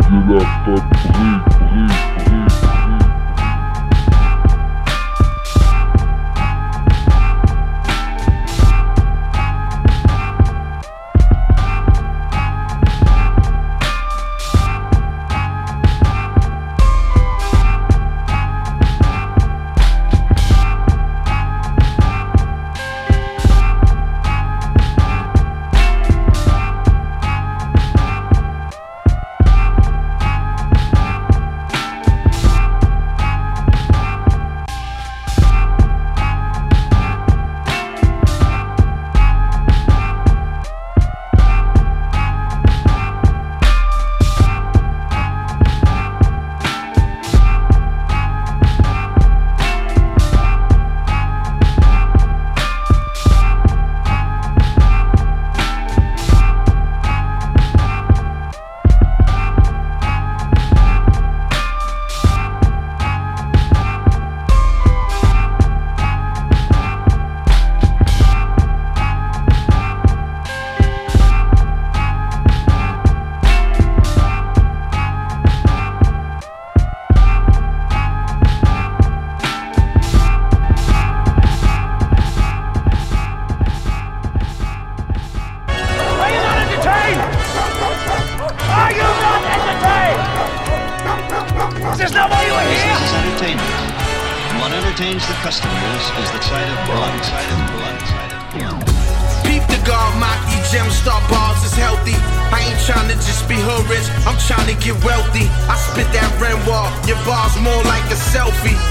Get up, up, breathe,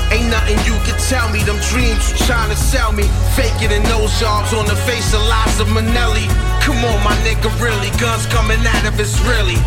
Ain't nothing you can tell me, them dreams you tryna sell me. Fake it in those jobs on the face of Liza Minnelli. Come on, my nigga, really, guns coming out of it's really.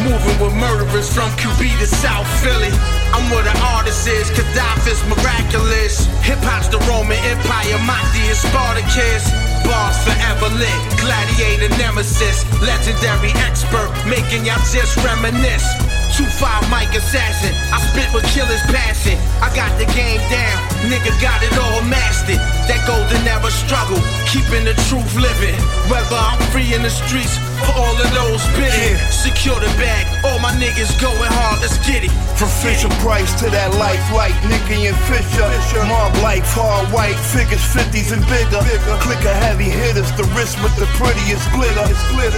Moving with murderers from QB to South Philly. I'm where the artist is, Gaddafi's miraculous. Hip hop's the Roman Empire, Mahdi is Spartacus. Bars forever lit, gladiator nemesis. Legendary expert, making y'all just reminisce. 2-5 Mike Assassin, I spit with killer's passion. I got the game down, nigga got it all mastered. That golden never struggle, keeping the truth living. Whether I'm free in the streets for all of those bidding. Secure the bag, all my niggas going hard, let's get it. From Fisher Price to that life like Nicky and Fisher. Mob life, hard white, figures 50s and bigger. Click of heavy hitters, the wrist with the prettiest glitter.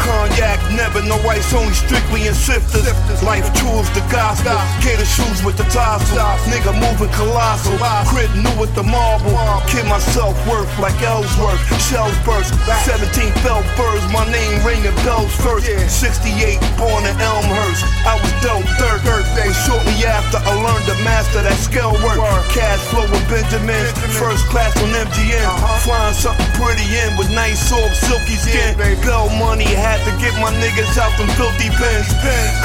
Cognac, never no ice, only strictly in sifters. Life tools, the gospel. Gator shoes with the tassel. Nigga moving colossal. Crit new with the marble. Kid myself worth like Ellsworth. Shells burst. 17 felt birds, my name ringing first. 68, born in Elmhurst. I was dope, third birthday. Shortly after, I learned to master that scale work. Cash flow with Benjamin. First class on MGM. Uh-huh. Flying something pretty in with nice soft, silky skin. Bell money, had to get my niggas out them filthy pens.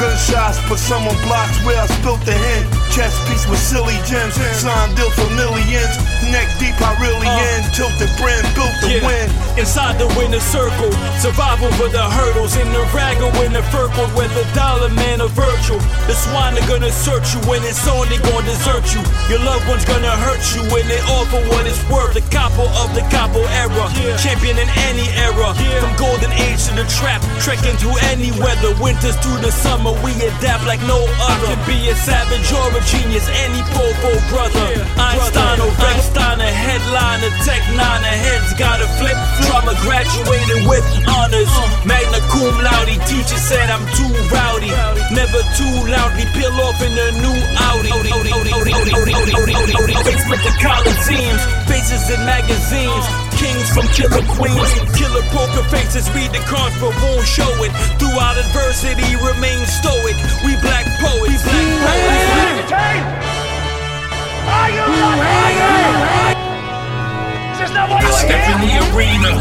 Gunshots put some on blocks where I spilt the hen. Chest piece with silly gems. Signed deal for millions. Neck deep, I really uh. end. Tilted brand built to Yeah. win. Inside the winner circle, survival for the hurdles in the raggle in the circle where the dollar man are virtual. The swine are gonna search you when it's on, they gonna desert you. Your loved one's gonna hurt you when they offer what it's worth. The capo of the capo era, champion in any era. From golden age to the trap, trekking through any weather. Winters through the summer, we adapt like no other. Can be a savage or a genius, any popo brother. Einstein or Einstein, a headliner, tech nine, a heads gotta flip. Drama graduated with honors. Uh. Magna cum laude, teacher said I'm too rowdy. Never too loudly peel off in a new Audi. Facebook the Coliseums, faces in magazines. Kings from killer queens, killer poker faces. Read the cards but won't show it. Throughout adversity, remain stoic. We black poets, black poets. Are you not this not why I you were step in the arena,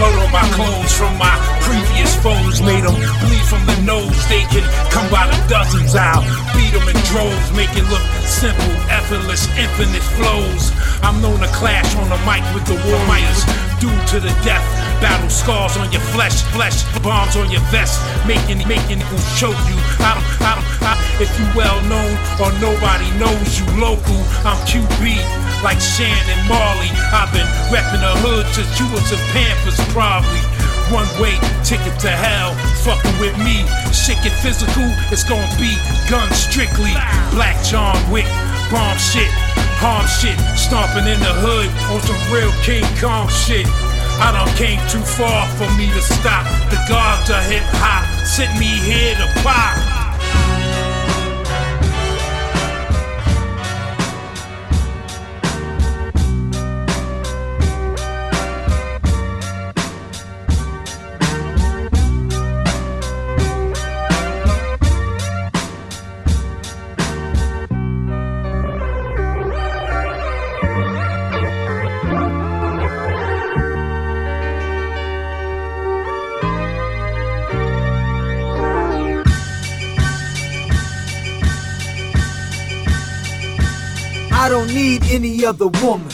blood on my clothes from my previous foes. Made them bleed from the nose. They can come by the dozens. I'll beat them in droves, make it look simple, effortless, infinite flows. I'm known to clash on the mic with the warriors. Due to the death, battle scars on your flesh, flesh, bombs on your vest, making making who choke you. I don't, I don't, I, if you well known or nobody knows you local, I'm QB like Shan and Marley. I've been repping the hood since you was a Pampers, probably. One way ticket to hell, fucking with me. Get physical, it's gonna be gun strictly. Black John Wick, bomb shit, harm shit, stomping in the hood on some real King Kong shit. I done came too far for me to stop. The gods of hip hop sent me here to pop. Other woman.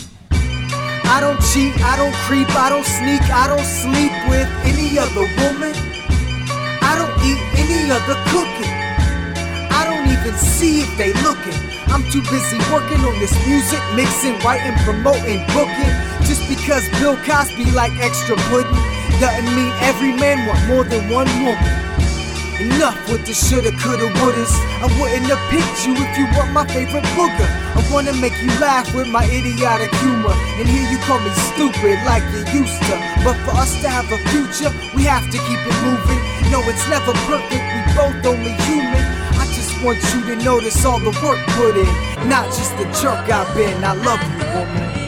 I don't cheat, I don't creep, I don't sneak, I don't sleep with any other woman. I don't eat any other cooking. I don't even see if they looking. I'm too busy working on this music, mixing, writing, promoting, booking. Just because Bill Cosby like extra pudding doesn't mean every man want more than one woman. Enough with the shoulda, coulda, wouldas. I wouldn't have picked you if you weren't my favorite booger. I wanna make you laugh with my idiotic humor. And here you call me stupid like you used to. But for us to have a future, we have to keep it moving. No, it's never perfect, we both only human. I just want you to notice all the work put in. Not just the jerk I've been. I love you, woman.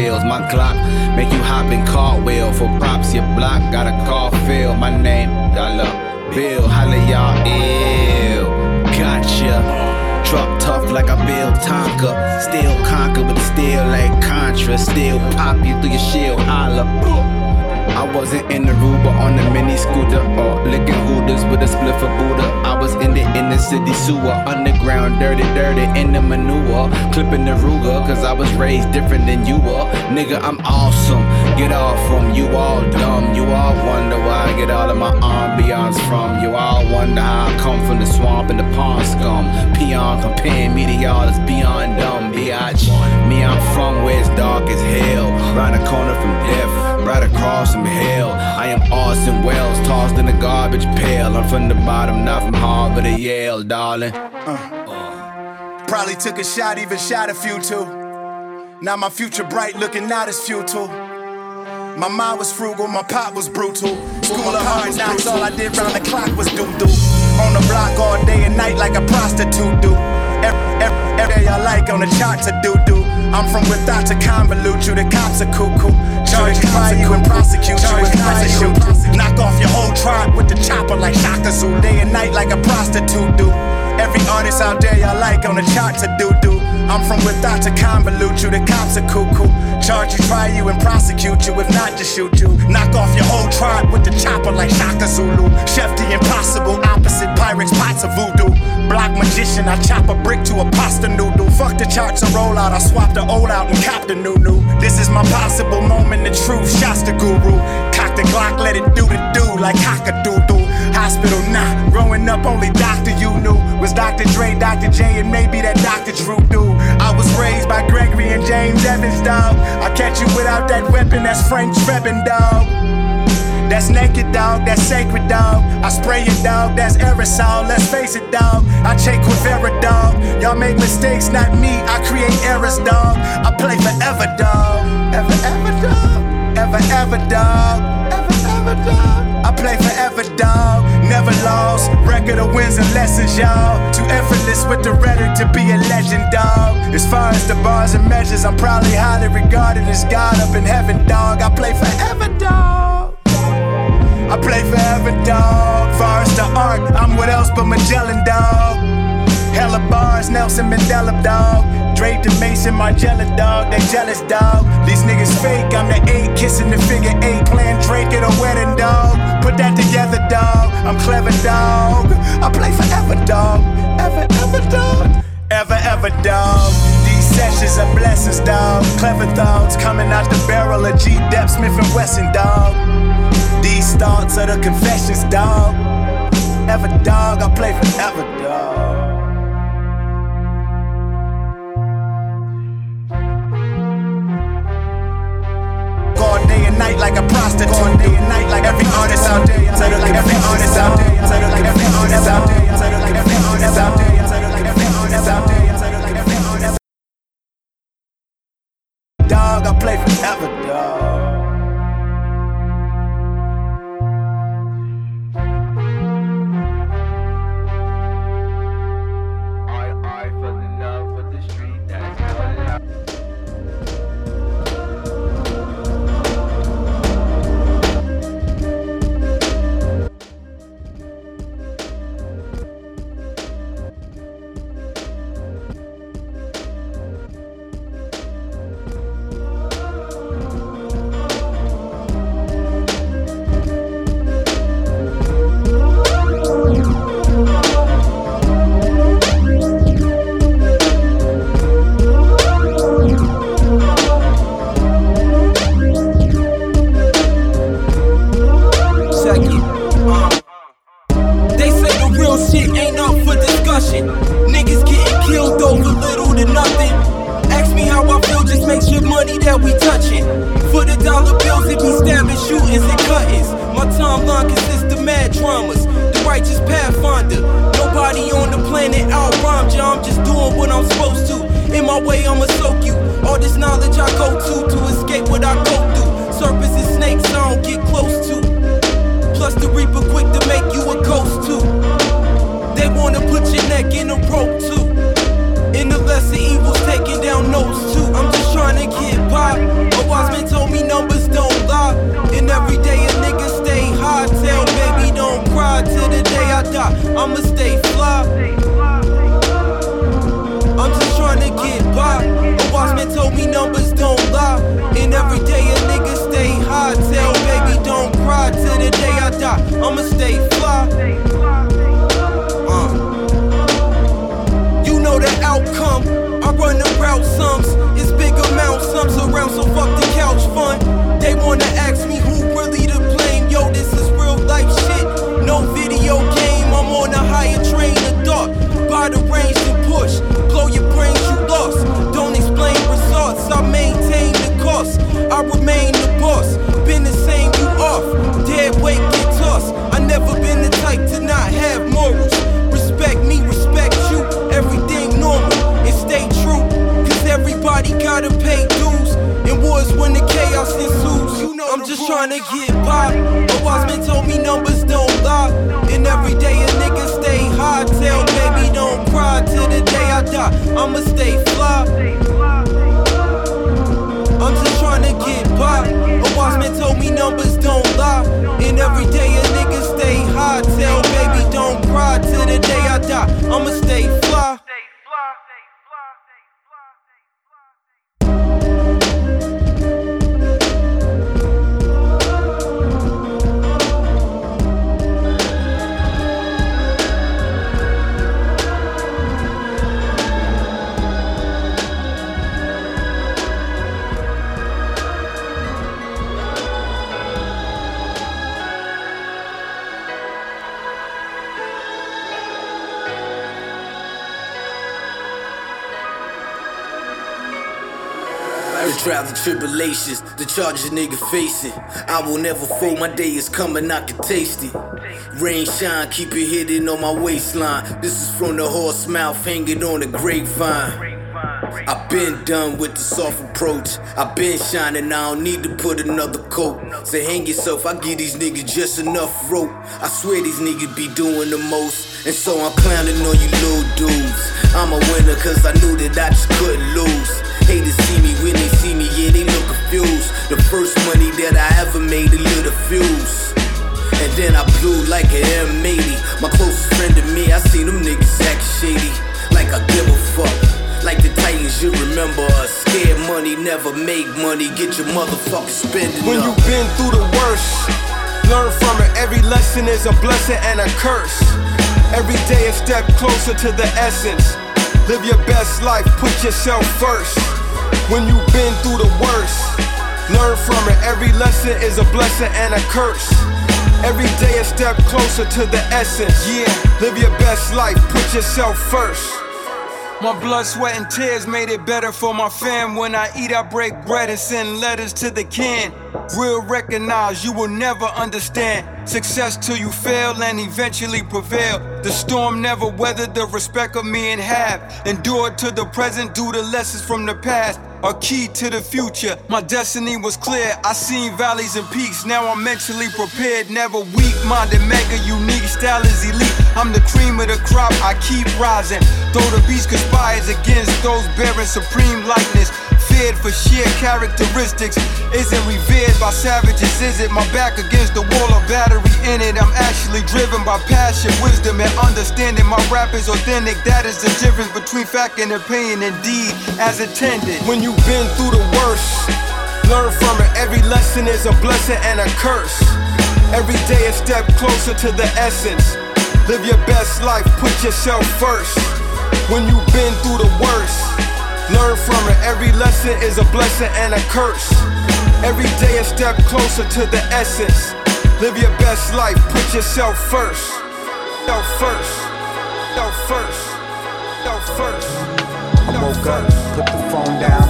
Cartwheels. My Glock make you hop in cartwheel for props. Your block got a car feel. My name, Dollar Bill, holla y'all ill. Gotcha. Truck tough like I build Tonka. Still conquer, but still like Contra. Still pop you through your shield, holla. I wasn't in the Ruba on the mini scooter or licking hooters with a spliff of Buddha. I was in the inner city sewer, underground, dirty, dirty, in the manure. Clipping the Ruger, cause I was raised different than you were. Nigga, I'm awesome. Get off from you all dumb. You all wonder where I get all of my ambiance from. You all wonder how I come from the swamp and the pond scum. Peon comparing me to y'all is beyond dumb, biatch. Me, I'm from where it's dark as hell. Round the corner from death, right across from hell. I am Orson Welles, tossed in a garbage pail. I'm from the bottom, not from Harvard or Yale, darling. Uh. Probably took a shot, even shot a few too. Now my future bright, looking not as futile. My mind was frugal, my pop was brutal. School of hard knocks, all I did round the clock was do do. On the block all day and night like a prostitute do. Every, every, every day I like on the chart to do do. I'm from without to convolute you, the cops are cuckoo. Charge try you and prosecute you if not to you. Knock off your whole tribe with the chopper like Shaka Zulu. Day and night like a prostitute do. Every artist out there y'all like on the chart to do do. I'm from without to convolute you, the cops are cuckoo. Charge you, try you, and prosecute you, if not just shoot you. Knock off your whole tribe with the chopper like Shaka Zulu. Chef the impossible, opposite Pyrex pots of voodoo. Block magician, I chop a brick to a pasta noodle. Fuck the charts and roll out, I swap the old out and cop the new new. This is my possible moment, the truth, shots the guru. Cock the Glock, let it do the do like cock a doo doo. Hospital, nah. Growing up, only Dr. You knew was Dr. Dre, Dr. J, and maybe that Dr. Drew do. I was raised by Gregory and James Evans, dog. I catch you without that weapon, that's Frank Drebin, dog. That's naked, dog. That's sacred, dog. I spray it, dog. That's aerosol. Let's face it, dog. I check with error, dog. Y'all make mistakes, not me. I create errors, dog. I play forever, dog. Ever, ever, dog. Ever, ever, dog. Ever, ever, dog. I play forever, dog. Never lost. Record of wins and lessons, y'all. Too effortless with the rhetoric to be a legend, dog. As far as the bars and measures, I'm probably highly regarded as God up in heaven, dog. I play forever, dog. I play forever, dog. Far as the art, I'm what else but Magellan, dog. Hella bars, Nelson Mandela, dog. Drake the Maison, Margiela, dog. They jealous, dog. These niggas fake. I'm the eight, kissing the figure eight, playing Drake at a wedding, dog. Put that together, dog. I'm clever, dog. I play forever, dog. Ever, ever, dog. Ever, ever, dog. These sessions are blessings, dog. Clever thoughts coming out the barrel of G. Dep Smith and Wesson, dog. These thoughts are the confessions, dog. Ever, dog. I play forever, dog. Every artist out there. Tell like every artist out there. Tell like every artist out there. Tell like every artist out there. Tell like every artist out there. I'm just trying to get by. A wise man told me numbers don't lie. And every day a nigga stay high. Tell baby don't cry till the day I die. I'ma stay fly. I'm just trying to get by. A wise man told me numbers don't lie. And every day a nigga stay high. Tell baby don't cry till the day I die. I'ma stay fly. Trials and tribulations, the charges nigga facing. I will never fold, my day is coming, I can taste it. Rain shine, keep it hidden on my waistline. This is from the horse mouth, hanging on the grapevine. I've been done with the soft approach. I've been shining, I don't need to put another coat. Say, hang yourself, I give these niggas just enough rope. I swear these niggas be doing the most. And so I'm clowning on you little dudes. I'm a winner cause I knew that I just couldn't lose. Haters see me when they see me, yeah, they look confused. The first money that I ever made, a little fuse. And then I blew like an M80. My closest friend to me, I seen them niggas act shady. Like I give a fuck. Like the Titans, you remember us. Scared money, never make money. Get your motherfucking spending When up. you've been through the worst, learn from it. Every lesson is a blessing and a curse. Every day a step closer to the essence. Live your best life, put yourself first. When you've been through the worst, learn from it. Every lesson is a blessing and a curse. Every day a step closer to the essence. Yeah, live your best life, put yourself first. My blood, sweat, and tears made it better for my fam. When I eat, I break bread and send letters to the kin. Real recognize you will never understand. Success till you fail and eventually prevail. The storm never weathered the respect of me and have. Endured to the present due to lessons from the past. A key to the future. My destiny was clear. I seen valleys and peaks. Now I'm mentally prepared. Never weak minded, mega unique. Style is elite. I'm the cream of the crop. I keep rising. Though the beast conspires against those bearing supreme likeness. Feared for sheer characteristics. Isn't revered by savages. Is it my back against the wall of battery in it? I'm actually driven by passion, wisdom, and understanding. My rap is authentic. That is the difference between fact and opinion. Indeed, as intended. When you've been through the worst, learn from it. Every lesson is a blessing and a curse. Every day a step closer to the essence. Live your best life, put yourself first. When you've been through the worst, learn from it. Every lesson is a blessing and a curse. Every day a step closer to the essence. Live your best life, put yourself first. Yourself first. Yourself first. Yourself first. I woke up, put the phone down,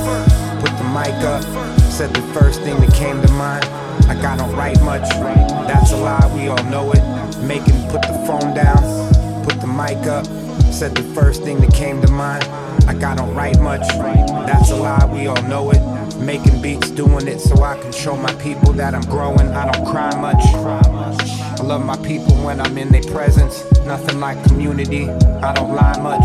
put the mic up, said the first thing that came to mind. Like I don't write much, that's a lie, we all know it. Making put the phone down, put the mic up, said the first thing that came to mind. Like I don't write much, that's a lie, we all know it. Making beats, doing it so I can show my people that I'm growing. I don't cry much. I love my people when I'm in their presence. Nothing like community. I don't lie much.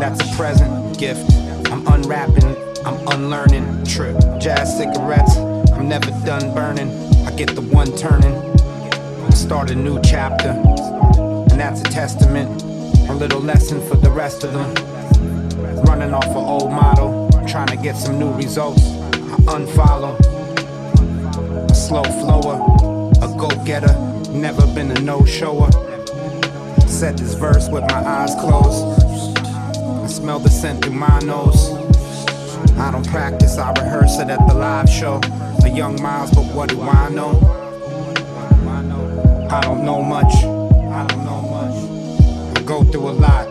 That's a present gift. I'm unwrapping. I'm unlearning. Trip. Jazz cigarettes. I'm never done burning. I get the one turning. Start a new chapter. And that's a testament. Little lesson for the rest of them. Running off an old model. Trying to get some new results. I unfollow. A slow flower. A go getter. Never been a no shower. Said this verse with my eyes closed. I smell the scent through my nose. I don't practice, I rehearse it at the live show. A young Miles, but what do I know? I don't know much. I don't know go through a lot.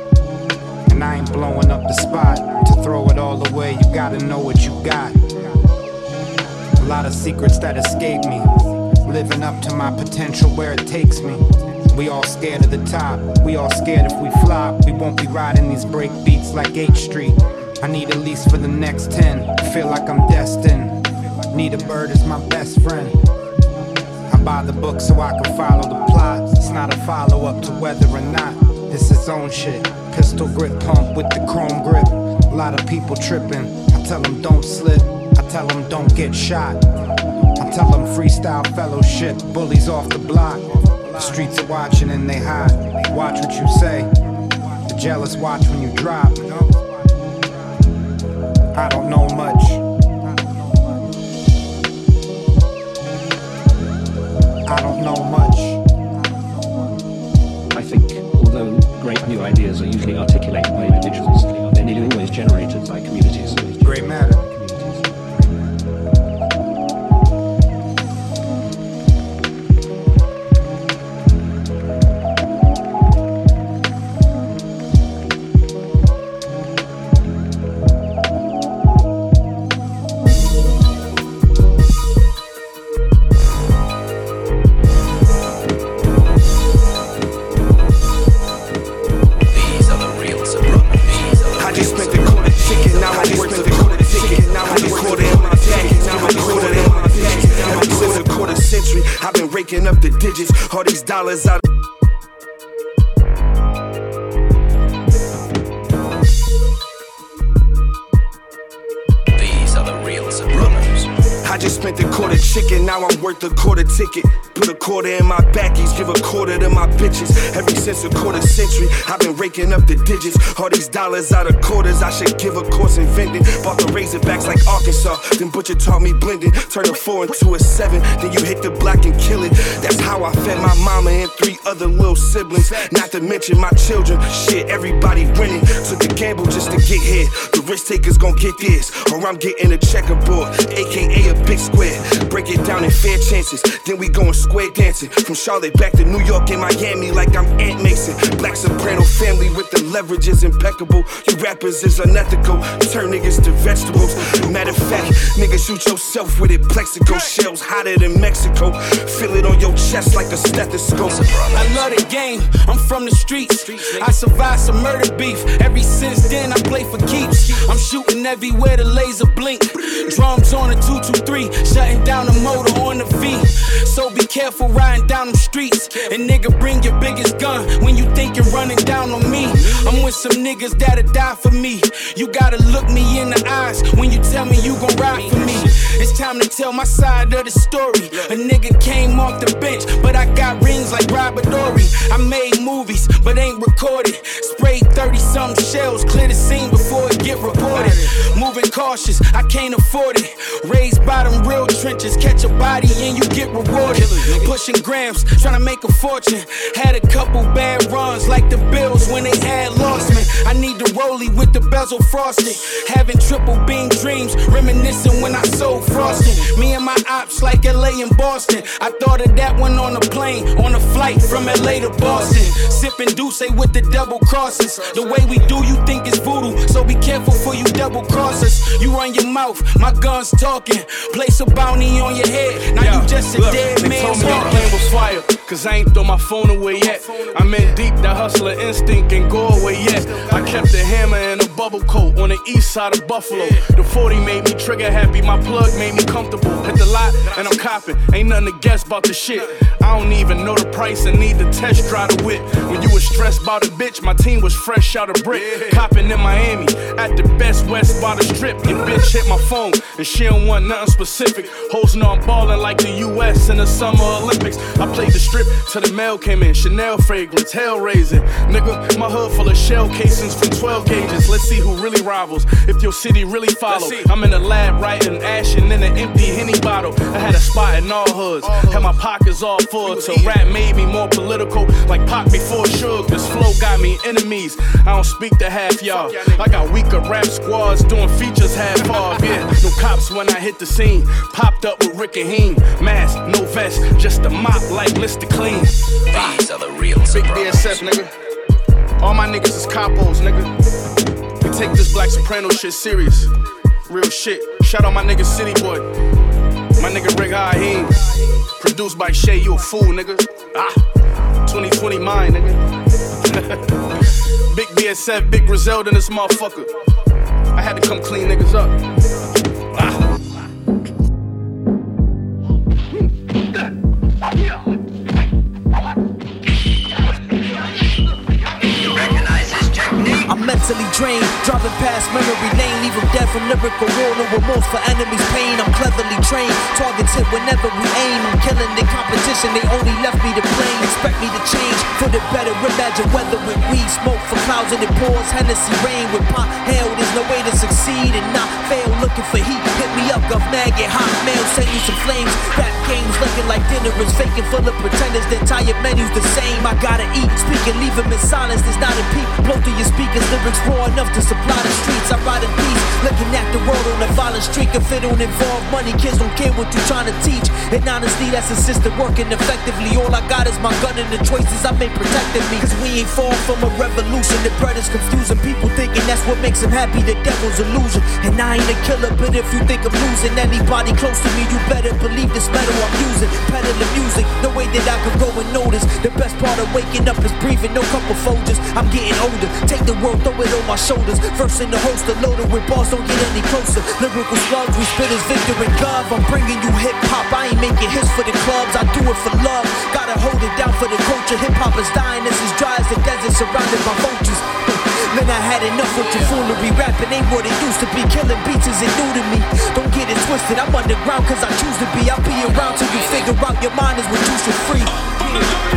And I ain't blowing up the spot. To throw it all away, you gotta know what you got. A lot of secrets that escape me. Living up to my potential where it takes me. We all scared of the top. We all scared if we flop. We won't be riding these break beats like H Street. I need at least for the next 10. Feel like I'm destined. Need a bird as my best friend. I buy the book so I can follow the plot. It's not a follow up to whether or not it's its own shit. Pistol grip pump with the chrome grip. A lot of people tripping. I tell them don't slip. I tell them don't get shot. I tell them freestyle fellowship. Bullies off the block. The streets are watching and they hide. Watch what you say. The jealous watch when you drop. I don't know much. I don't know much. Are usually articulated by individuals, they're nearly always generated by communities. Great matter. I've been raking up the digits, all these dollars out. I just spent a quarter chicken, now I'm worth a quarter ticket. Put a quarter in my backies, give a quarter to my bitches. Every since a quarter century, I've been raking up the digits. All these dollars out of quarters, I should give a course in vending. Bought the Razorbacks like Arkansas, then Butcher taught me blending. Turn a four into a seven, then you hit the block and kill it. That's how I fed my mama and three other little siblings. Not to mention my children. Shit, everybody winning. Took a gamble just to get here. The risk takers gon' get this, or I'm getting a checkerboard, aka a big square. Break it down in fair chances, then we going square dancing. From Charlotte back to New York and Miami, like I'm Aunt Mason. Black soprano family with the leverage is impeccable. You rappers is unethical, turn niggas to vegetables. Matter of fact, niggas shoot yourself with it. Plaxico shells hotter than Mexico. Feel it on your chest like a stethoscope. I love the game, I'm from the streets. I survived some murder beef. Every since then, I play for keeps. I'm shooting everywhere the laser blink. Drums on a 223, shutting down the motor on the V. So be careful riding down them streets. And nigga, bring your biggest gun when you think you're running down on me. I'm with some niggas that'll die for me. You gotta look me in the eyes when you tell me you gon' ride for me. It's time to tell my side of the story. A nigga came off the bench, but I got rings like Robert Horry. I made movies, but ain't recorded. Sprayed 30 some shells, clear the scene before it get reported. Moving cautious, I can't afford it. Raised bottom real trenches, catch a body and you get rewarded. Pushing grams, trying to make a fortune. Had a couple bad runs like the Bills when they had lost me. I need the rollie with the bezel frosted. Having triple beam dreams, reminiscing when I sold frosting. Me and my ops like LA and Boston. I thought of that one on a plane, on a flight from LA to Boston. Sipping Douce with the double crosses. The way we do, you think it's voodoo. So be careful for you double crossers. You run your mouth, my gun's talking. Place a bounty on your head. Now you just a Look, dead they man told me the plane was fire, cause I ain't throw my phone away yet. I'm in deep, that hustler instinct and go away yet. I kept the hammer and bubble coat on the east side of Buffalo. The 40 made me trigger happy, my plug made me comfortable. Hit the lot and I'm copping, ain't nothing to guess about the shit. I don't even know the price and need to test drive the whip. When you was stressed about a bitch, my team was fresh out of brick. Copping in Miami at the best west by the strip. Your bitch hit my phone and she don't want nothing specific. Hoes know I'm ballin' like the US in the Summer Olympics. I played the strip till the mail came in. Chanel fragrance, hell raising. Nigga, my hood full of shell casings from 12 gauges. Let's see who really rivals. If your city really follow. I'm in the lab writing ashing in an empty Henny bottle. I had a spot in all hoods. Had my pockets all full. Till rap made me more political. Like Pac before Suge. This flow got me enemies. I don't speak to half y'all. I got weaker rap squads doing features half off. Yeah, no cops when I hit the scene. Popped up with Rick and Heem. Mask, no vest, just a mop like Mr. Clean. These are the real Big. BSF, nigga. All my niggas is capos, nigga. Take this Black Soprano shit serious. Real shit. Shout out my nigga City Boy. My nigga Rick Haheen. Produced by Shay, you a fool, nigga. Ah, 2020 mine, nigga. big BSF, big Griselda in this motherfucker. I had to come clean niggas up. Drained, driving past memory lane, leave 'em dead from lyrical war, no remorse for enemies' pain. I'm cleverly trained, targets hit whenever we aim. I'm killing the competition, they only left me to blame. Expect me to change for the better. Imagine weather with weed, smoke for clouds and it pours. Hennessy rain with pot hell. There's no way to succeed and not fail. Looking for heat, hit me up, Governor, get hot mail, send you some flames. Rap games looking like dinner is faking full of pretenders. The entire menu's the same. I gotta eat, speak speaking, leave 'em in silence. There's not a peep. Blow through your speakers, lyrics raw enough to supply the streets. I ride in peace, looking at the world on a violent streak. If it don't involve money, kids don't care what you're trying to teach. And honestly, that's a system working effectively. All I got is my gun and the choices I made protecting me. Cause we ain't far from a revolution. The bread is confusing. People thinking that's what makes them happy. The devil's illusion. And I ain't a killer, but if you think I'm losing anybody close to me, you better believe this metal I'm using. Peddling music, no way that I could go and notice. The best part of waking up is breathing, no couple Folgers. I'm getting older. Take the world, throw it on my shoulders. First in the holster, loaded with bars, don't get any closer. Lyrical slugs, we spit as Victor and Gov. I'm bringing you hip hop, I ain't making hits for the clubs, I do it for love. Gotta hold it down for the culture. Hip hop is dying, it's as dry as the desert surrounded by vultures. Man, I had enough with your foolery. Rapping ain't what it used to be. Killing beats isn't new to me. Don't get it twisted, I'm underground cause I choose to be. I'll be around till you figure out your mind is what you should free.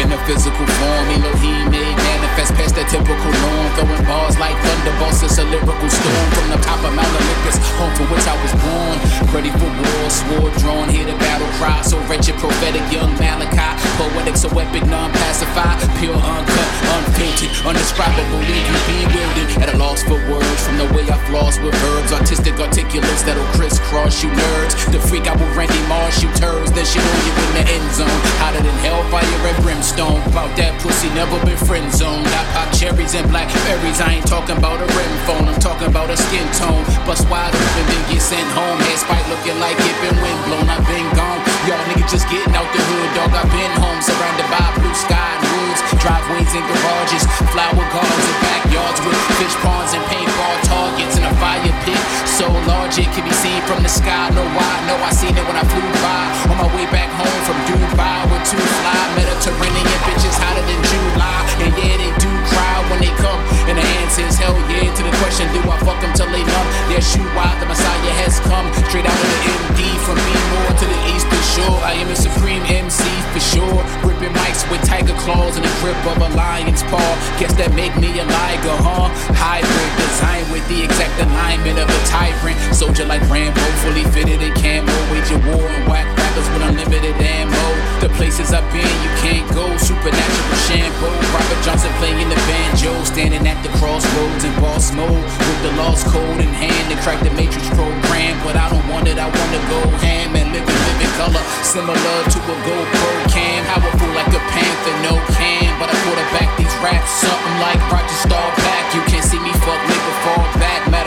In a physical form. Elohim made manifest past the typical norm. Throwing bars like thunderbolts. It's a lyrical storm from the top of Mount Olympus, home for which I was born. Ready for war, sword drawn, hear the battle cry. So wretched, prophetic, young Malachi. Poetic, so epic, non-pacified. Pure, uncut, unfiltered, undescribable. Leave you bewildered. At a loss for words from the way I floss with verbs. Artistic articulates that'll crisscross you nerds. The freak I will Randy Marsh you turds. Then she know you in the end zone. Hotter than hellfire and brimstone. About that pussy, never been friend zoned. I pop cherries and blackberries. I ain't talking about a rim phone. I'm talking about a skin tone. Bust wide open, then get sent home. Head spike looking like it been wind blown. I've been gone. Y'all niggas just getting out the hood, dog. I've been home, surrounded by blue sky and woods, driveways and garages, flower gardens and backyards with fish ponds and paintball targets and a fire pit so large it can be seen from the sky. No, why? No, I seen it when I flew by on my way back home from Dubai with two fly Mediterranean bitches hotter than July, and yeah, they do cry when they come. And the answer is hell yeah to the question: Do I fuck them till they numb? Their shoe wide, the Messiah has come straight out of the MD from me more to the eastern shore. I am a supreme MC for sure, gripping mics with tiger claws and the grip of a lion's paw. Guess that make me a liger, huh? Hybrid design with the exact alignment of a tyrant. Soldier like Rambo, fully fitted in camo, wage a war and whack rappers with unlimited ammo. The places I've been, you can't go. Supernatural shampoo. Robert Johnson playing the banjo, standing at the crossroads in boss mode with the lost code in hand to crack the matrix program. But I don't want it, I wanna go ham and live in living color, similar to a GoPro cam. Powerful like a panther, no can. But I quarterback these raps, something like Roger Staubach. You can't see me fuck nigga fall back. Matter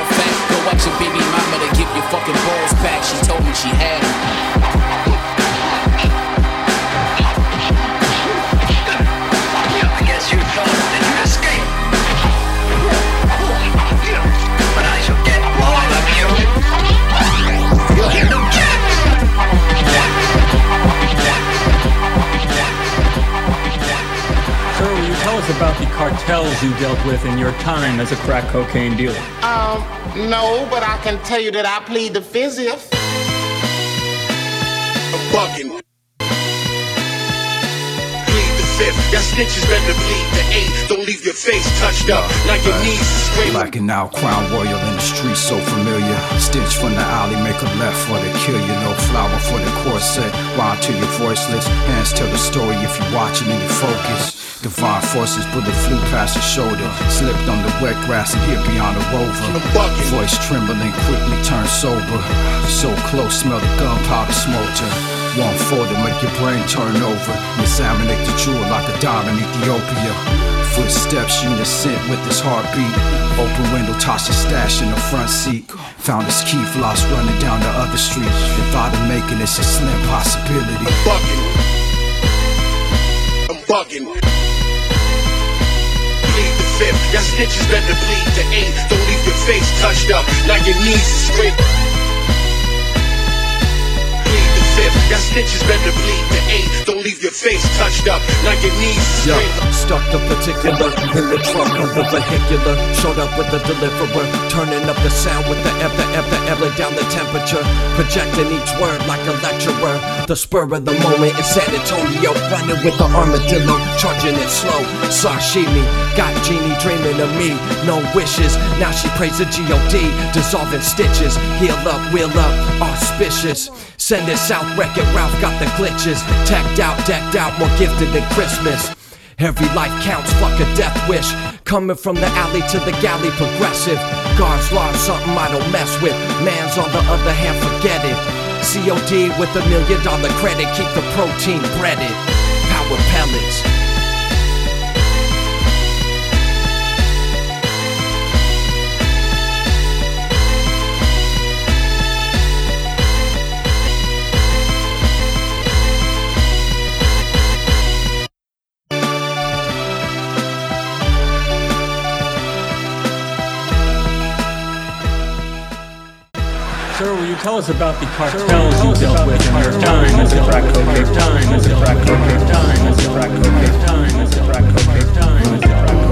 go watch your baby mama to give your fucking balls back. She told me she had 'em. About the cartels you dealt with in your time as a crack cocaine dealer? Um, no, but I can tell you that I plead the fifth. Bugging. Plead the fifth. Y'all snitches better bleed the eight. Don't leave your face touched up. Like your knees straight. Blacking out, crown royal in the streets so familiar. Stitch from the alley, make a left for the kill you. No flower for the corset. Rhyme to your voiceless. Hands tell the story if you're watching and you focus. Divine forces bullet flew past his shoulder. Slipped on the wet grass and hit beyond the rover. Voice trembling, quickly turned sober. So close, smell the gunpowder smolder. One for to make your brain turn over. Examinate the jewel like a in Ethiopia. Footsteps unison with his heartbeat. Open window, toss his stash in the front seat. Found his key lost running down the other street. If I'd have making it's a slim possibility. I'm bugging. I'm bugging. Fifth. Y'all snitches better bleed the eight. Don't leave your face touched up. Now your knees is straight. Y'all snitches better bleed the eight. Don't leave your face touched up. Now your knees Yo, stuck the particular in the trunk of the vehicular. Showed up with the deliverer, turning up the sound with the ever, ever, ever down the temperature. Projecting each word like a lecturer. The spur of the moment in San Antonio, running with the armadillo, charging it slow. Sashimi got Jeannie dreaming of me, no wishes. Now she prays the God, dissolving stitches. Heal up, wheel up, auspicious. Send it south, wreck it. Ralph got the glitches. Tacked out, decked out, more gifted than Christmas. Every life counts, fuck a death wish. Coming from the alley to the galley, progressive. God's law, something I don't mess with. Man's on the other hand, forget it. COD with a million dollar credit, keep the protein breaded. Power pellets. tell us about the cartels you dealt with in your time as a crack cocaine, time as a crack cocaine, time as a crack cocaine, time as a crack cocaine, time as a crack cocaine.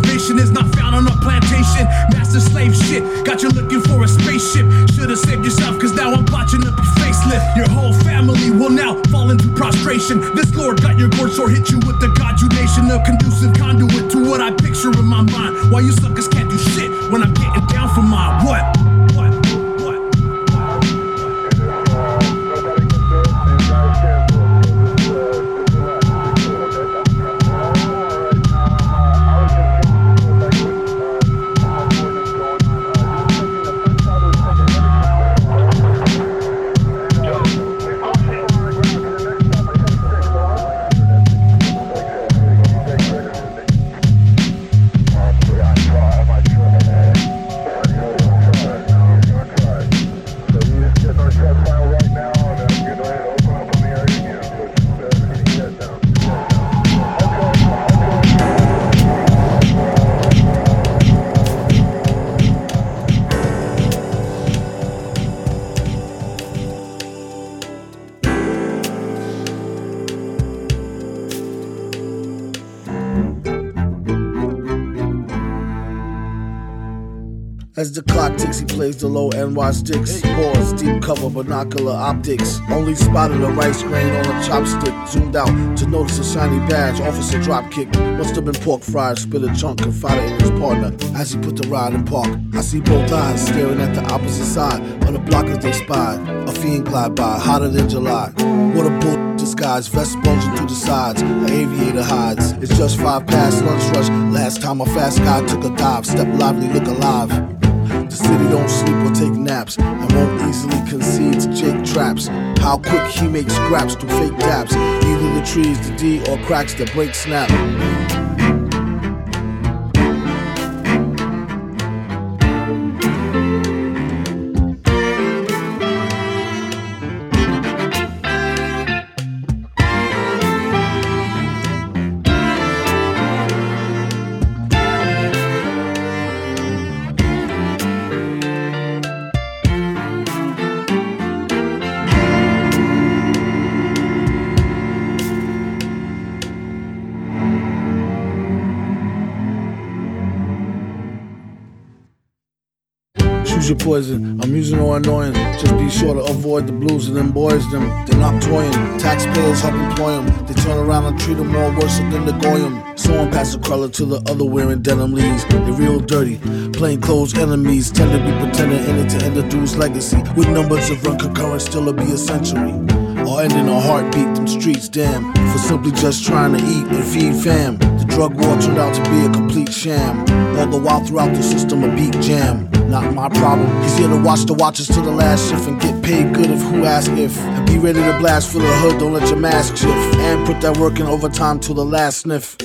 Salvation is not found on a plantation. Master slave shit, got you looking for a spaceship. Should've saved yourself, cause now I'm blotching up your facelift. Your whole family will now fall into prostration. This lord got your gourd sword, hit you with the conjugation of conducive conduit to what I picture in my mind. Why you suckers can't do shit when I'm getting down for my what? As the clock ticks, he plays the low NY sticks. Pause, deep cover, binocular optics. Only spotted a rice grain on a chopstick. Zoomed out to notice a shiny badge. Officer drop kick. Must have been pork fried. Spit a chunk, confided in his partner. As he put the ride in park, I see both eyes staring at the opposite side on the block as they spied. A fiend glide by, hotter than July. What a bull disguise, vest bulging through the sides. An aviator hides. It's just five past lunch rush. Last time a fast guy took a dive. Step lively, look alive. City don't sleep or take naps and won't easily concede to Jake traps. How quick he makes scraps through fake daps. Either the trees, the D, or cracks that break snap. Poison. Amusing or annoying. Just be sure to avoid the blues and them boys. Them they're not toying. Taxpayers help employ them. They turn around and treat them more worse than the goyim. Someone pass the cruller to the other wearing denim leaves. They're real dirty. Plain clothes enemies tend to be pretending in it to end the dude's legacy. With numbers of run concurrent, still it'll be a century. Or ending a heartbeat, them streets, damn. For simply just trying to eat and feed fam. The drug war turned out to be a complete sham. All the while throughout the system, a beat jam. Not my problem. He's here to watch the watches to the last shift and get paid good if who ask if. And be ready to blast for the hood, don't let your mask shift. And put that work in overtime till the last sniff.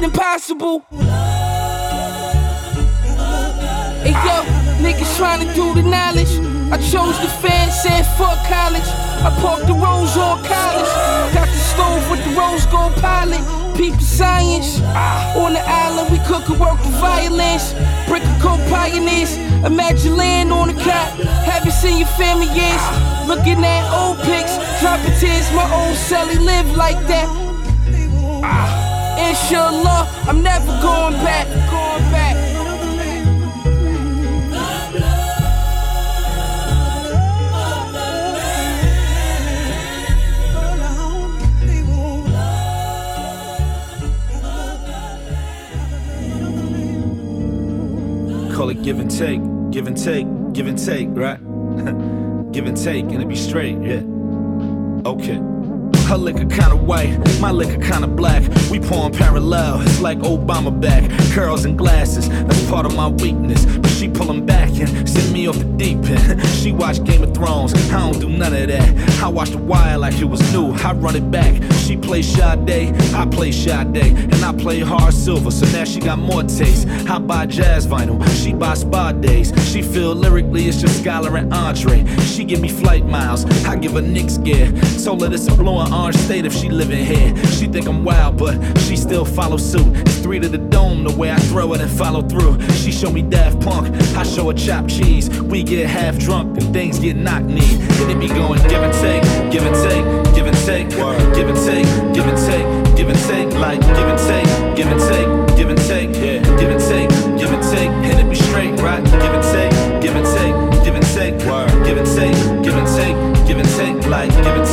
Shit impossible. Hey yo, niggas trying to do the knowledge. I chose the fan, said fuck college. I parked the rose on college. Got the stove with the rose gold pilot. Peep the science. On the island, we cook and work the violence. Brick and coke pioneers. Imagine land on the cot. Haven't seen your family years. Looking at old pics, dropping tears. My old celly live like that. I'm never going back. Going back. Call it give and take, give and take, give and take, right? give and take, and it be straight, yeah. Okay. Her liquor kinda white, my liquor kinda black. We pouring parallel, it's like Obama back. Curls and glasses, that's part of my weakness. She pull 'em back and send me off the deep end. She watch Game of Thrones, I don't do none of that. I watch The Wire like it was new, I run it back. She play Sade, I play Sade, and I play hard silver, so now she got more taste. I buy jazz vinyl, she buy spa days. She feel lyrically it's just Skylar and Andre. She give me flight miles, I give her Knicks gear. Told her this a and orange state if she living here. She think I'm wild, but she still follow suit. It's three to the dome, the way I throw it and follow through. She show me Daft Punk, I show her chopped cheese. We get half drunk and things get knocked knee. And it be going give and take, give and take, give and take, give and take, give and take, give and take, like give and take, give and take, give and take, yeah, give and take, give and take, and it be straight, right? Give and take, give and take, give and take, give and take, give and take, give and take, like give and take,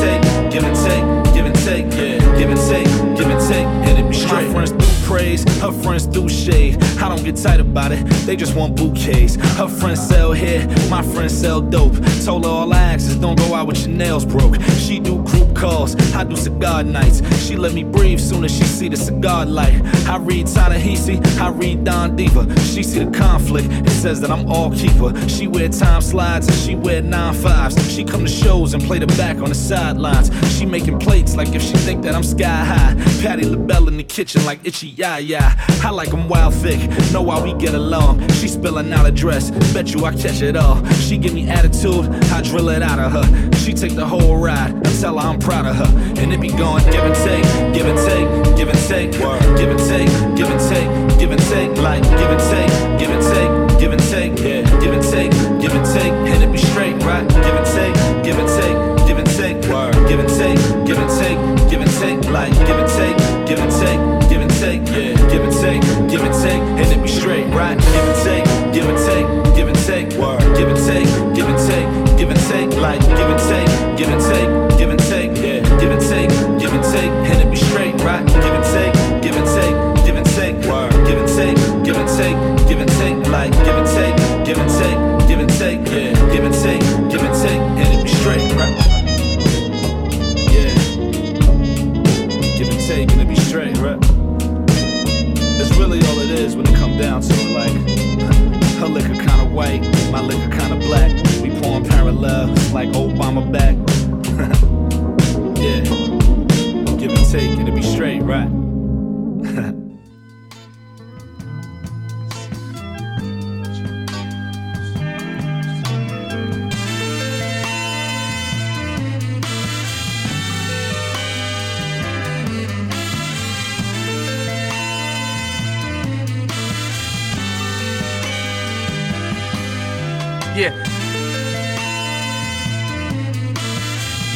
her friends do shade. I don't get tight about it, they just want bouquets. Her friends sell hair, my friends sell dope. Told her all I ask is don't go out with your nails broke. She do group calls, I do cigar nights. She let me breathe soon as she see the cigar light. I read Ta-Nehisi, I read Don Diva. She see the conflict, it says that I'm all keeper. She wear time slides and she wear nine fives. She come to shows and play the back on the sidelines. She making plates like if she think that I'm sky high. Patti LaBelle in the kitchen like itchy yeah yeah. I like 'em wild thick, know why we get along. She spilling out a dress, bet you I catch it all. She give me attitude, I drill it out of her. She take the whole ride, I tell her I'm proud of her. And it be going give and take, give and take, give and take, give and take, give and take, give and take, like give and take, give and take, give and take, yeah, give and take, give and take, and it be straight, right? Give and take, give and take, give and take, give and take, give and take, give and take, like give and take, give and take, give and take, yeah, give and take, give and take, and it be straight, right?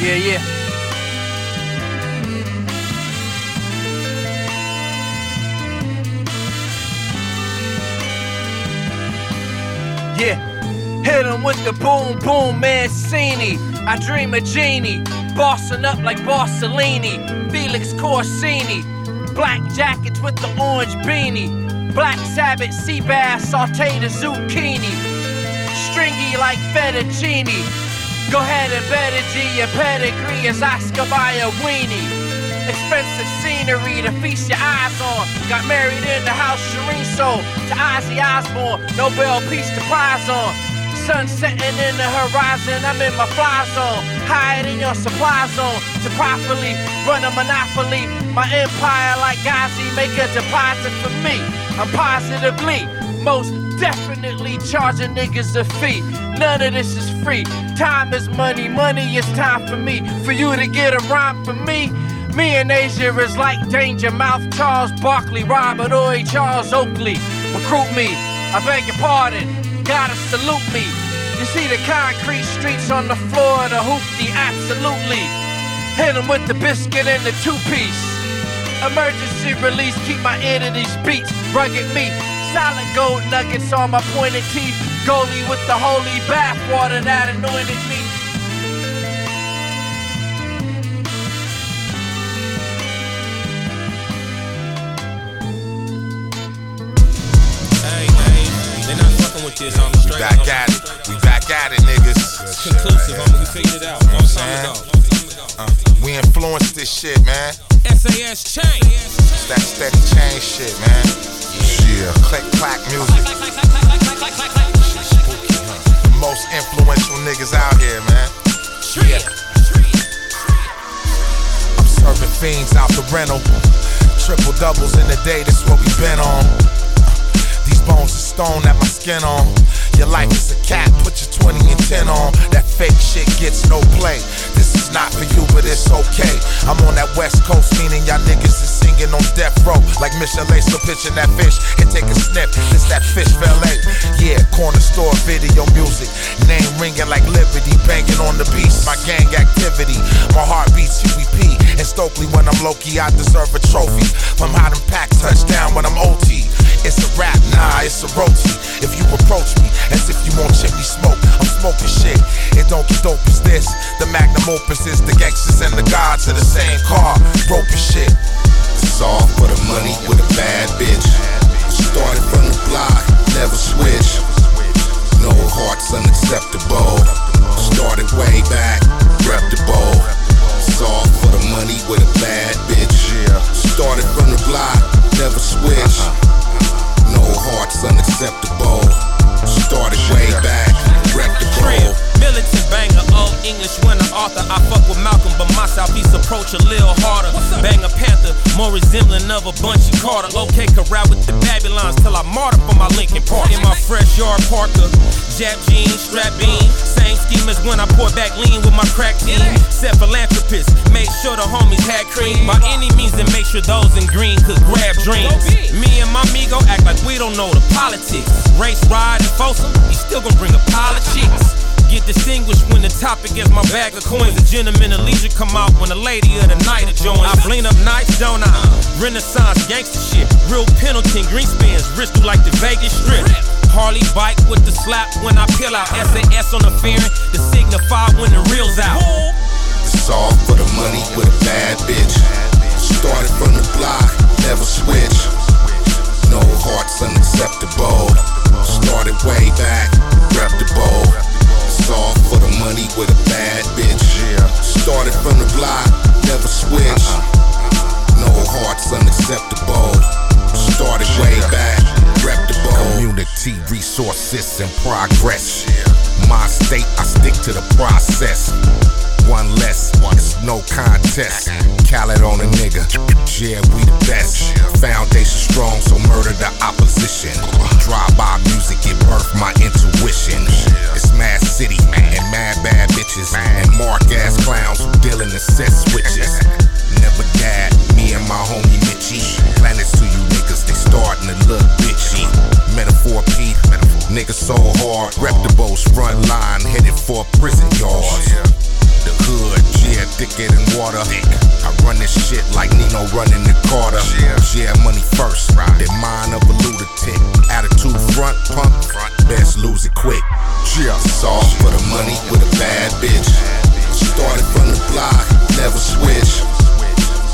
Yeah, yeah. Yeah. Hit him with the boom boom Mancini. I dream of Genie. Bossing up like Borsellini. Felix Corsini. Black jackets with the orange beanie. Black Sabbath sea bass sauteed zucchini stringy like fettuccine. Go ahead and bet a G, your pedigree is Oscar by a weenie. Expensive scenery to feast your eyes on. Got married in the house Shireen sold to Ozzy Osbourne. Nobel Peace to prize on. Sun setting in the horizon, I'm in my fly zone. Higher than your supply zone to properly run a monopoly. My empire, like Ghazi, make a deposit for me. I'm positively most definitely charging niggas a fee. None of this is free. Time is money, money is time for me. For you to get a rhyme for me. Me and Asia is like Danger Mouth, Charles Barkley, Robert Horry, Charles Oakley. Recruit me, I beg your pardon, gotta salute me. You see the concrete streets on the floor of the hoopty, absolutely. Hit 'em with the biscuit and the two piece. Emergency release, keep my ear to these beats. Rugged meat, solid gold nuggets on my pointed teeth. Goalie with the holy bathwater that anointed me. Hey, hey, they not fucking with this on the. We back at it. We back at it, niggas. Conclusive, homie. We figured it out. You know what Long time ago. Uh, we influence this shit, man. SAS change. It's that steady change shit, man. Yeah. Click clack music. Shit spooky, huh? The most influential niggas out here, man. Yeah. I'm serving fiends out the rental. Triple doubles in the day, that's what we been on. These bones are stone that my skin on. Your life is a cat, put your 20 and 10 on. That fake shit gets no play. This not for you, but it's okay. I'm on that west coast, meaning y'all niggas is singing on death row. Like Michelet, so pitching that fish and take a sniff. It's that fish valet. Yeah, corner store video music. Name ringing like Liberty, banging on the beats. My gang activity. My heart beats UEP. And Stokely, when I'm low key, I deserve a trophy. From how them packs touchdown when I'm OT. It's a rap, nah, it's a roti. If you approach me as if you want chimney smoke, smoking shit. It don't get dope as this. The magnum opus is the gangsters and the gods of the same car. Rope and shit. It's all for the money with a bad bitch. Started from the block, never switch. No hearts unacceptable. Started way back, reputable. It's all for the money with a bad bitch. Started from the block, never switch. No hearts unacceptable. Started way back, reputable. Militant old English winner, author. I fuck with Malcolm, but my southeast approach a little harder. Banger Panther, more resembling of a Bunchy Carter. Okay, corral with the Babylons till I martyr for my Lincoln Park. In my fresh yard Parker, Jap jeans, strap bean. Same scheme as when I pour back lean with my crack team. Set philanthropist, made sure the homies had cream. By any means, and make sure those in green could grab dreams. Me and my amigo act like we don't know the politics. Race ride and Folsom, he still gonna bring a pile of chicks. Get distinguished when the topic is my bag of coins. The gentleman of leisure come out when the lady of the night joins. I bling up nights, don't I? Renaissance gangster shit. Real Pendleton, Greenspans, wrist through like the Vegas Strip. Harley bike with the slap when I peel out. SAS on the fairing to signify when the reel's out. It's all for the money with a bad bitch. Started from the block, never switch. No hearts unacceptable. Started way back, reputable. All for the money with a bad bitch. Started from the block, never switch. Uh-uh. No hearts unacceptable. Started way back, reputable. Community resources and progress. My state, I stick to the process. One less, it's no contest. Khaled on a nigga, yeah, we the best. Foundation strong, so murder the opposition. Drive by music, it birthed my intuition. It's Mad City and mad bad bitches and mark ass clowns who deal in the set switches. Never died, me and my homie Mitchie. Planets to you niggas, they starting to look bitchy. Metaphor Pete, niggas so hard. Reputables front line, headed for prison yards. The hood, yeah, thicker than water. I run this shit like Nino running the Carter. Yeah, money first, then mind of a lunatic. Attitude front, pump, best lose it quick. Yeah, it's for the money with a bad bitch. Started from the block, never switch.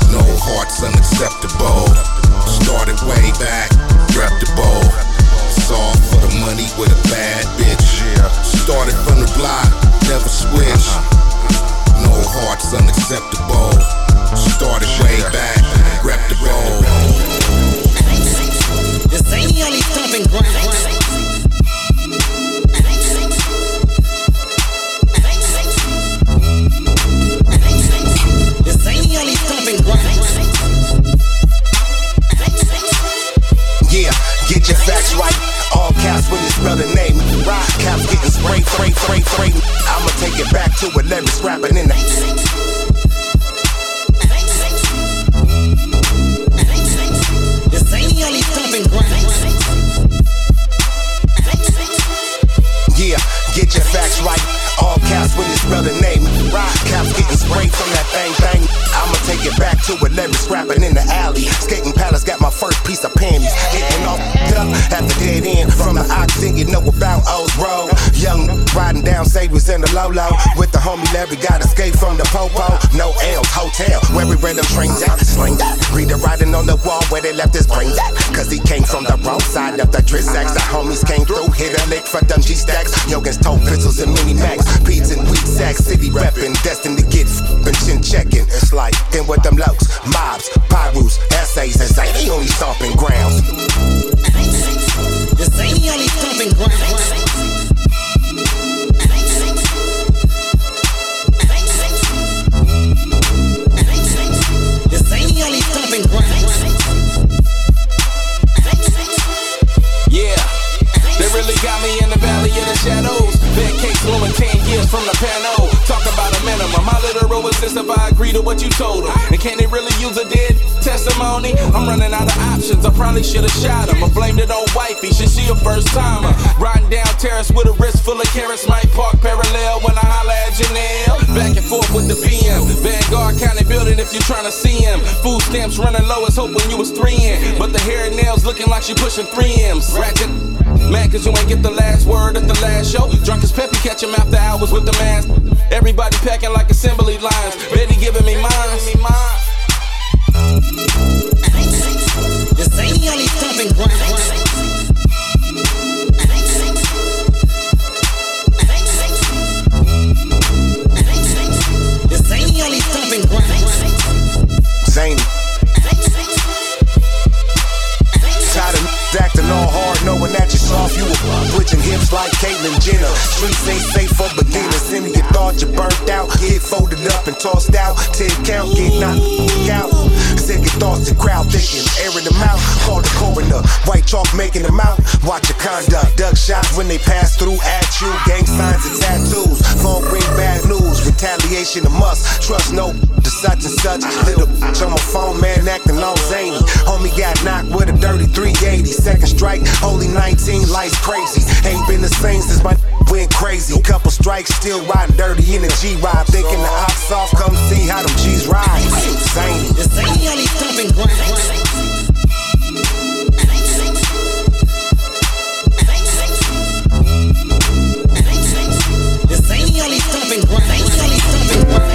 No hearts unacceptable. Started way back, reputable. All for the money with a bad bitch. Started from the block, never switch. Uh-huh. No hearts unacceptable. Started way back, reputable. The only thumping ground. The only thumping ground. Yeah, get your facts right. All caps when you spell the name. Rock caps getting sprayed, sprayed, sprayed, sprayed. I'ma take it back to 11 scrapping in the. The only thumping. Yeah, get your facts right. All caps when you spell the name. Rock caps getting sprayed from that thing, thing. I'ma take it back to 11 scrapping in the alley. Skating palace got my first piece of panties. Hitting off up at the dead end from the oxygen. You know about O's Road. Young riding down Sabres in the Lolo. With the homie Larry, got escape from the Popo. No L's, hotel, where we ran them trains out. Sling that. Reader riding on the wall where they left his brains at. Cause he came from the wrong side of the Drissax. The homies came through, hit a lick for them G stacks. Yogans told pistols and mini max. Beats and weak sacks, city reppin'. Destined to get f***ing chin checking. It's like, then with them lokes, mobs, Pirus, essays, and say they only stomping grounds. This ain't the only stomping ground. From the panel. Talk about a minimum. My literal is this if I agree to what you told them. And can they really use a dead testimony? I'm running out of options. I probably should have shot him. I blamed it on wifey. Shit, she a first timer. Riding down terrace with a wrist full of carrots. Might park parallel when I holla at Janelle. Back and forth with the PM. Vanguard County building if you're trying to see him. Food stamps running low as hope when you was three in. But the hair and nails looking like she pushing three M's. Ratchet. Mad cause you ain't get the last word at the last show. Drunk as Peppy, catch him after hours with the mask. Everybody packing like assembly lines. Betty giving me mine. This ain't the only stomping ground. Tired of acting all hard, knowing that you're. You were switching hips like Caitlyn Jenner. Streets ain't safe for beginners. Any you thought you burnt out, get folded up and tossed out. Ten count, get knocked out. Second thoughts, the crowd thinking, airing them out. Call the coroner, white chalk making them out. Watch your conduct, duck shots when they pass through at you. Gang signs and tattoos, phone bring bad news. Retaliation a must. Trust no to such and such. Little bitch on my phone, man, acting all zany. Homie got knocked with a dirty 380. Second strike, only 19, life's crazy. Ain't been the same since my went crazy. Couple strikes, still riding dirty in the G ride. Thinking the ox off, come see how them G's ride. Zany. This ain't the only stomping ground. This ain't the only stomping ground.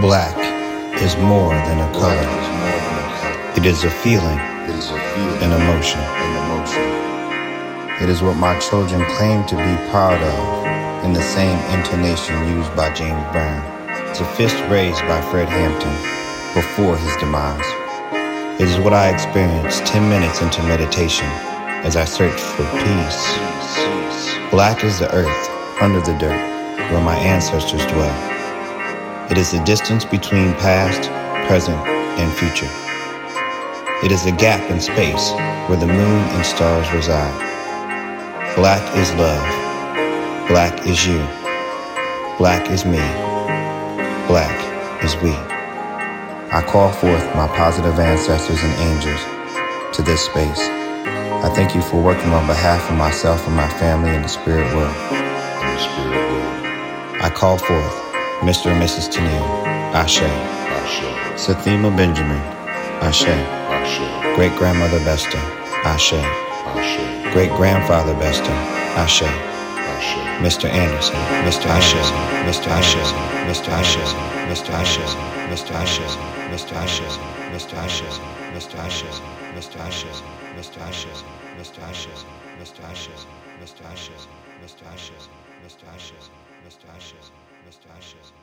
Black is more than a color. It is a feeling, an emotion. It is what my children claim to be proud of in the same intonation used by James Brown. It's a fist raised by Fred Hampton before his demise. It is what I experienced 10 minutes into meditation as I searched for peace. Black is the earth under the dirt where my ancestors dwell. It is the distance between past, present, and future. It is the gap in space where the moon and stars reside. Black is love. Black is you. Black is me. Black is we. I call forth my positive ancestors and angels to this space. I thank you for working on behalf of myself and my family in the spirit world. In the spirit world. I call forth Mr. and Mrs. Tennille, Ashe. Ashe. Sathima Benjamin, Ashe. Ashe. Great grandmother Besta, Ashe. Ashe. Great grandfather Besta, Ashe. Ashe. Mr. Anderson, Mr. Ashe, Mr. Ashe, Mr. Ashe, Mr. Ashe, Mr. Ashe, Mr. Ashe, Mr. Ashe, Mr. Ashe, Mr. Ashe, Mr. Ashe, Mr. Ashe, Mr. Ashe, Mr. Ashe, Mr. Ashe, Mr. Ashes, Mr. Ashes, Mr. Ashes.